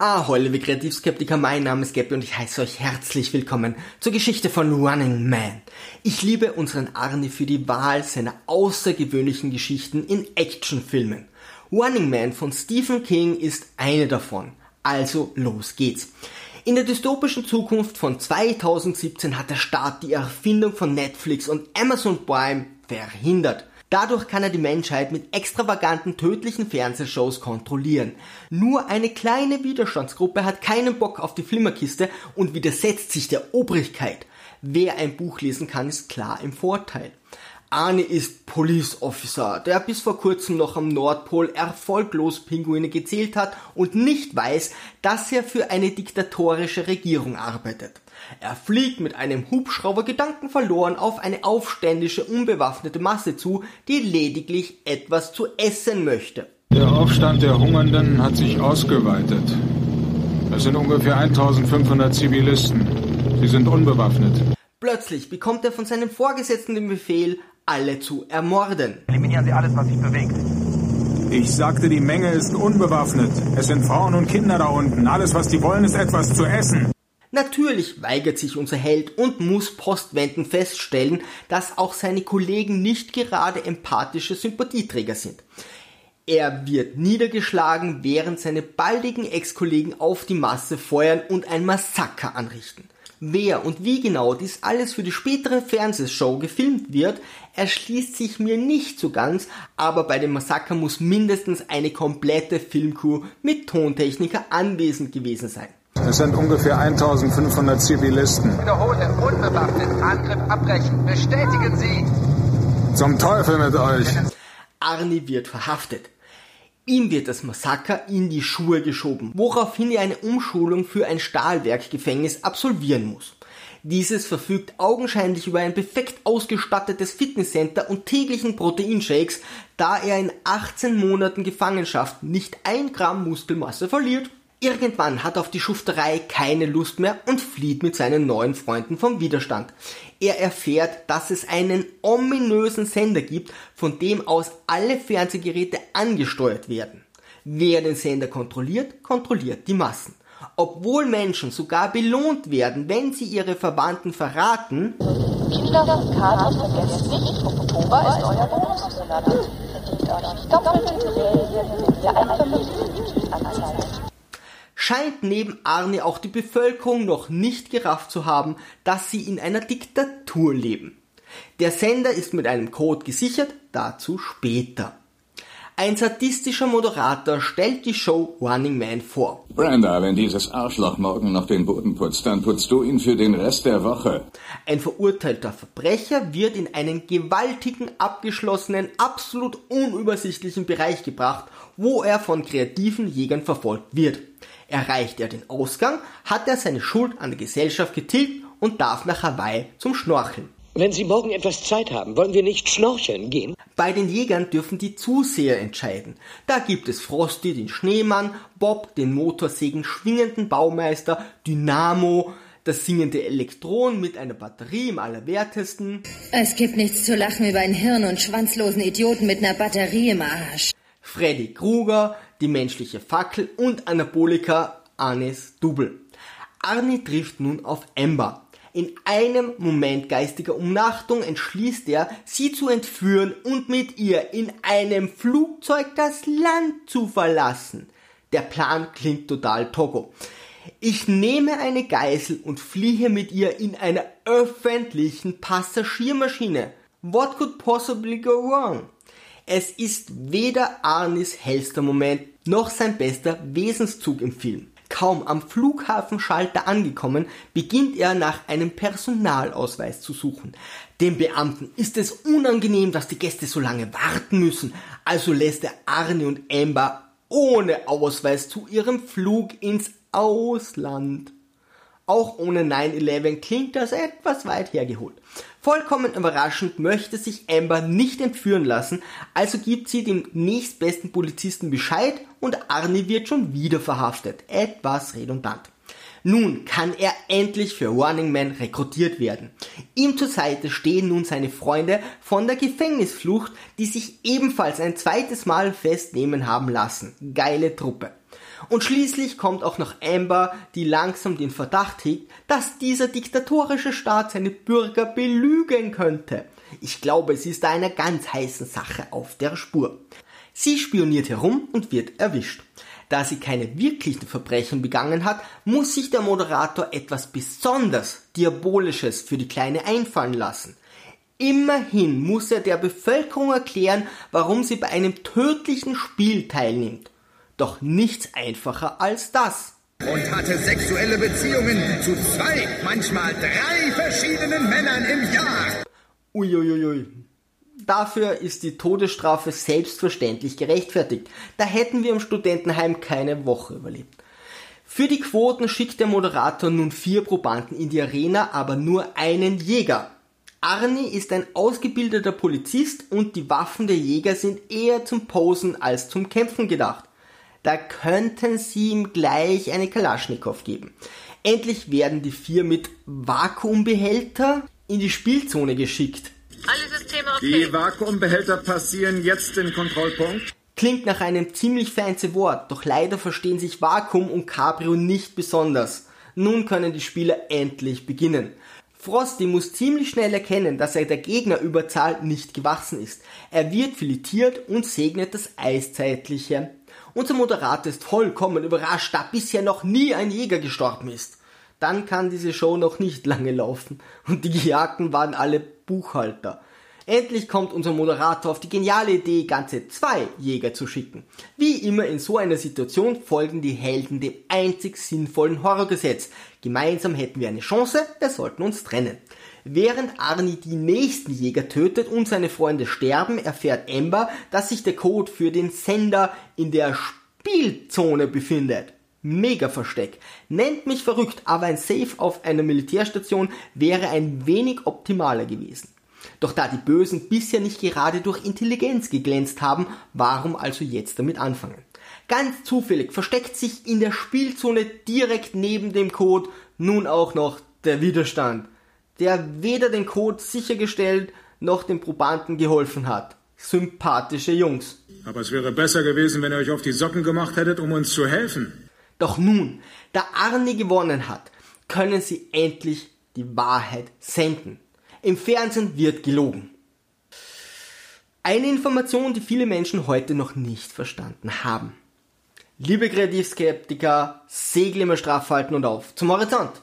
Ahoi, liebe Kreativskeptiker, mein Name ist Gabby und ich heiße euch herzlich willkommen zur Geschichte von Running Man. Ich liebe unseren Arne für die Wahl seiner außergewöhnlichen Geschichten in Actionfilmen. Running Man von Stephen King ist eine davon. Also los geht's. In der dystopischen Zukunft von 2017 hat der Staat die Erfindung von Netflix und Amazon Prime verhindert. Dadurch kann er die Menschheit mit extravaganten, tödlichen Fernsehshows kontrollieren. Nur eine kleine Widerstandsgruppe hat keinen Bock auf die Flimmerkiste und widersetzt sich der Obrigkeit. Wer ein Buch lesen kann, ist klar im Vorteil. Arne ist Police Officer, der bis vor kurzem noch am Nordpol erfolglos Pinguine gezählt hat und nicht weiß, dass er für eine diktatorische Regierung arbeitet. Er fliegt mit einem Hubschrauber gedankenverloren auf eine aufständische, unbewaffnete Masse zu, die lediglich etwas zu essen möchte. Der Aufstand der Hungernden hat sich ausgeweitet. Es sind ungefähr 1500 Zivilisten. Sie sind unbewaffnet. Plötzlich bekommt er von seinem Vorgesetzten den Befehl, alle zu ermorden. Eliminieren Sie alles, was sich bewegt. Ich sagte, die Menge ist unbewaffnet. Es sind Frauen und Kinder da unten. Alles, was die wollen, ist etwas zu essen. Natürlich weigert sich unser Held und muss postwendend feststellen, dass auch seine Kollegen nicht gerade empathische Sympathieträger sind. Er wird niedergeschlagen, während seine baldigen Ex-Kollegen auf die Masse feuern und ein Massaker anrichten. Wer und wie genau dies alles für die spätere Fernsehshow gefilmt wird, erschließt sich mir nicht so ganz, aber bei dem Massaker muss mindestens eine komplette Filmcrew mit Tontechniker anwesend gewesen sein. Es sind ungefähr 1500 Zivilisten. Wiederhole, unbewaffnet, Angriff abbrechen. Bestätigen Sie. Zum Teufel mit euch. Arnie wird verhaftet. Ihm wird das Massaker in die Schuhe geschoben, woraufhin er eine Umschulung für ein Stahlwerkgefängnis absolvieren muss. Dieses verfügt augenscheinlich über ein perfekt ausgestattetes Fitnesscenter und täglichen Proteinshakes, da er in 18 Monaten Gefangenschaft nicht ein Gramm Muskelmasse verliert. Irgendwann hat auf die Schufterei keine Lust mehr und flieht mit seinen neuen Freunden vom Widerstand. Er erfährt, dass es einen ominösen Sender gibt, von dem aus alle Fernsehgeräte angesteuert werden. Wer den Sender kontrolliert, kontrolliert die Massen. Obwohl Menschen sogar belohnt werden, wenn sie ihre Verwandten verraten, scheint neben Arne auch die Bevölkerung noch nicht gerafft zu haben, dass sie in einer Diktatur leben. Der Sender ist mit einem Code gesichert, dazu später. Ein sadistischer Moderator stellt die Show Running Man vor. Brenda, wenn dieses Arschloch morgen noch den Boden putzt, dann putzt du ihn für den Rest der Woche. Ein verurteilter Verbrecher wird in einen gewaltigen, abgeschlossenen, absolut unübersichtlichen Bereich gebracht, wo er von kreativen Jägern verfolgt wird. Erreicht er den Ausgang, hat er seine Schuld an der Gesellschaft getilgt und darf nach Hawaii zum Schnorcheln. Wenn Sie morgen etwas Zeit haben, wollen wir nicht schnorcheln gehen? Bei den Jägern dürfen die Zuseher entscheiden. Da gibt es Frosty, den Schneemann, Bob, den Motorsägen schwingenden Baumeister, Dynamo, das singende Elektron mit einer Batterie im Allerwertesten. Es gibt nichts zu lachen über einen hirn- und schwanzlosen Idioten mit einer Batterie im Arsch. Freddy Krueger, die menschliche Fackel und Anabolika Arnes Double. Arnie trifft nun auf Amber. In einem Moment geistiger Umnachtung entschließt er, sie zu entführen und mit ihr in einem Flugzeug das Land zu verlassen. Der Plan klingt total Togo. Ich nehme eine Geisel und fliehe mit ihr in einer öffentlichen Passagiermaschine. What could possibly go wrong? Es ist weder Arnis hellster Moment noch sein bester Wesenszug im Film. Kaum am Flughafenschalter angekommen, beginnt er nach einem Personalausweis zu suchen. Dem Beamten ist es unangenehm, dass die Gäste so lange warten müssen, also lässt er Arne und Amber ohne Ausweis zu ihrem Flug ins Ausland. Auch ohne 9-11 klingt das etwas weit hergeholt. Vollkommen überraschend möchte sich Amber nicht entführen lassen, also gibt sie dem nächstbesten Polizisten Bescheid und Arnie wird schon wieder verhaftet. Etwas redundant. Nun kann er endlich für Running Man rekrutiert werden. Ihm zur Seite stehen nun seine Freunde von der Gefängnisflucht, die sich ebenfalls ein zweites Mal festnehmen haben lassen. Geile Truppe. Und schließlich kommt auch noch Amber, die langsam den Verdacht hegt, dass dieser diktatorische Staat seine Bürger belügen könnte. Ich glaube, sie ist da einer ganz heißen Sache auf der Spur. Sie spioniert herum und wird erwischt. Da sie keine wirklichen Verbrechen begangen hat, muss sich der Moderator etwas besonders Diabolisches für die Kleine einfallen lassen. Immerhin muss er der Bevölkerung erklären, warum sie bei einem tödlichen Spiel teilnimmt. Doch nichts einfacher als das. Und hatte sexuelle Beziehungen zu zwei, manchmal drei verschiedenen Männern im Jahr. Uiuiui. Dafür ist die Todesstrafe selbstverständlich gerechtfertigt. Da hätten wir im Studentenheim keine Woche überlebt. Für die Quoten schickt der Moderator nun vier Probanden in die Arena, aber nur einen Jäger. Arnie ist ein ausgebildeter Polizist und die Waffen der Jäger sind eher zum Posen als zum Kämpfen gedacht. Da könnten sie ihm gleich eine Kalaschnikow geben. Endlich werden die vier mit Vakuumbehälter in die Spielzone geschickt. Alle Systeme okay. Die Vakuumbehälter passieren jetzt den Kontrollpunkt. Klingt nach einem ziemlich fancy Wort, doch leider verstehen sich Vakuum und Cabrio nicht besonders. Nun können die Spieler endlich beginnen. Frosty muss ziemlich schnell erkennen, dass er der Gegnerüberzahl nicht gewachsen ist. Er wird filetiert und segnet das Eiszeitliche. Unser Moderator ist vollkommen überrascht, da bisher noch nie ein Jäger gestorben ist. Dann kann diese Show noch nicht lange laufen und die Gejagten waren alle Buchhalter. Endlich kommt unser Moderator auf die geniale Idee, ganze zwei Jäger zu schicken. Wie immer in so einer Situation folgen die Helden dem einzig sinnvollen Horrorgesetz. Gemeinsam hätten wir eine Chance, wir sollten uns trennen. Während Arnie die nächsten Jäger tötet und seine Freunde sterben, erfährt Amber, dass sich der Code für den Sender in der Spielzone befindet. Mega Versteck. Nennt mich verrückt, aber ein Safe auf einer Militärstation wäre ein wenig optimaler gewesen. Doch da die Bösen bisher nicht gerade durch Intelligenz geglänzt haben, warum also jetzt damit anfangen? Ganz zufällig versteckt sich in der Spielzone direkt neben dem Code nun auch noch der Widerstand, der weder den Code sichergestellt noch den Probanden geholfen hat. Sympathische Jungs. Aber es wäre besser gewesen, wenn ihr euch auf die Socken gemacht hättet, um uns zu helfen. Doch nun, da Arnie gewonnen hat, können sie endlich die Wahrheit senden. Im Fernsehen wird gelogen. Eine Information, die viele Menschen heute noch nicht verstanden haben. Liebe Kreativskeptiker, Segel immer straff halten und auf zum Horizont.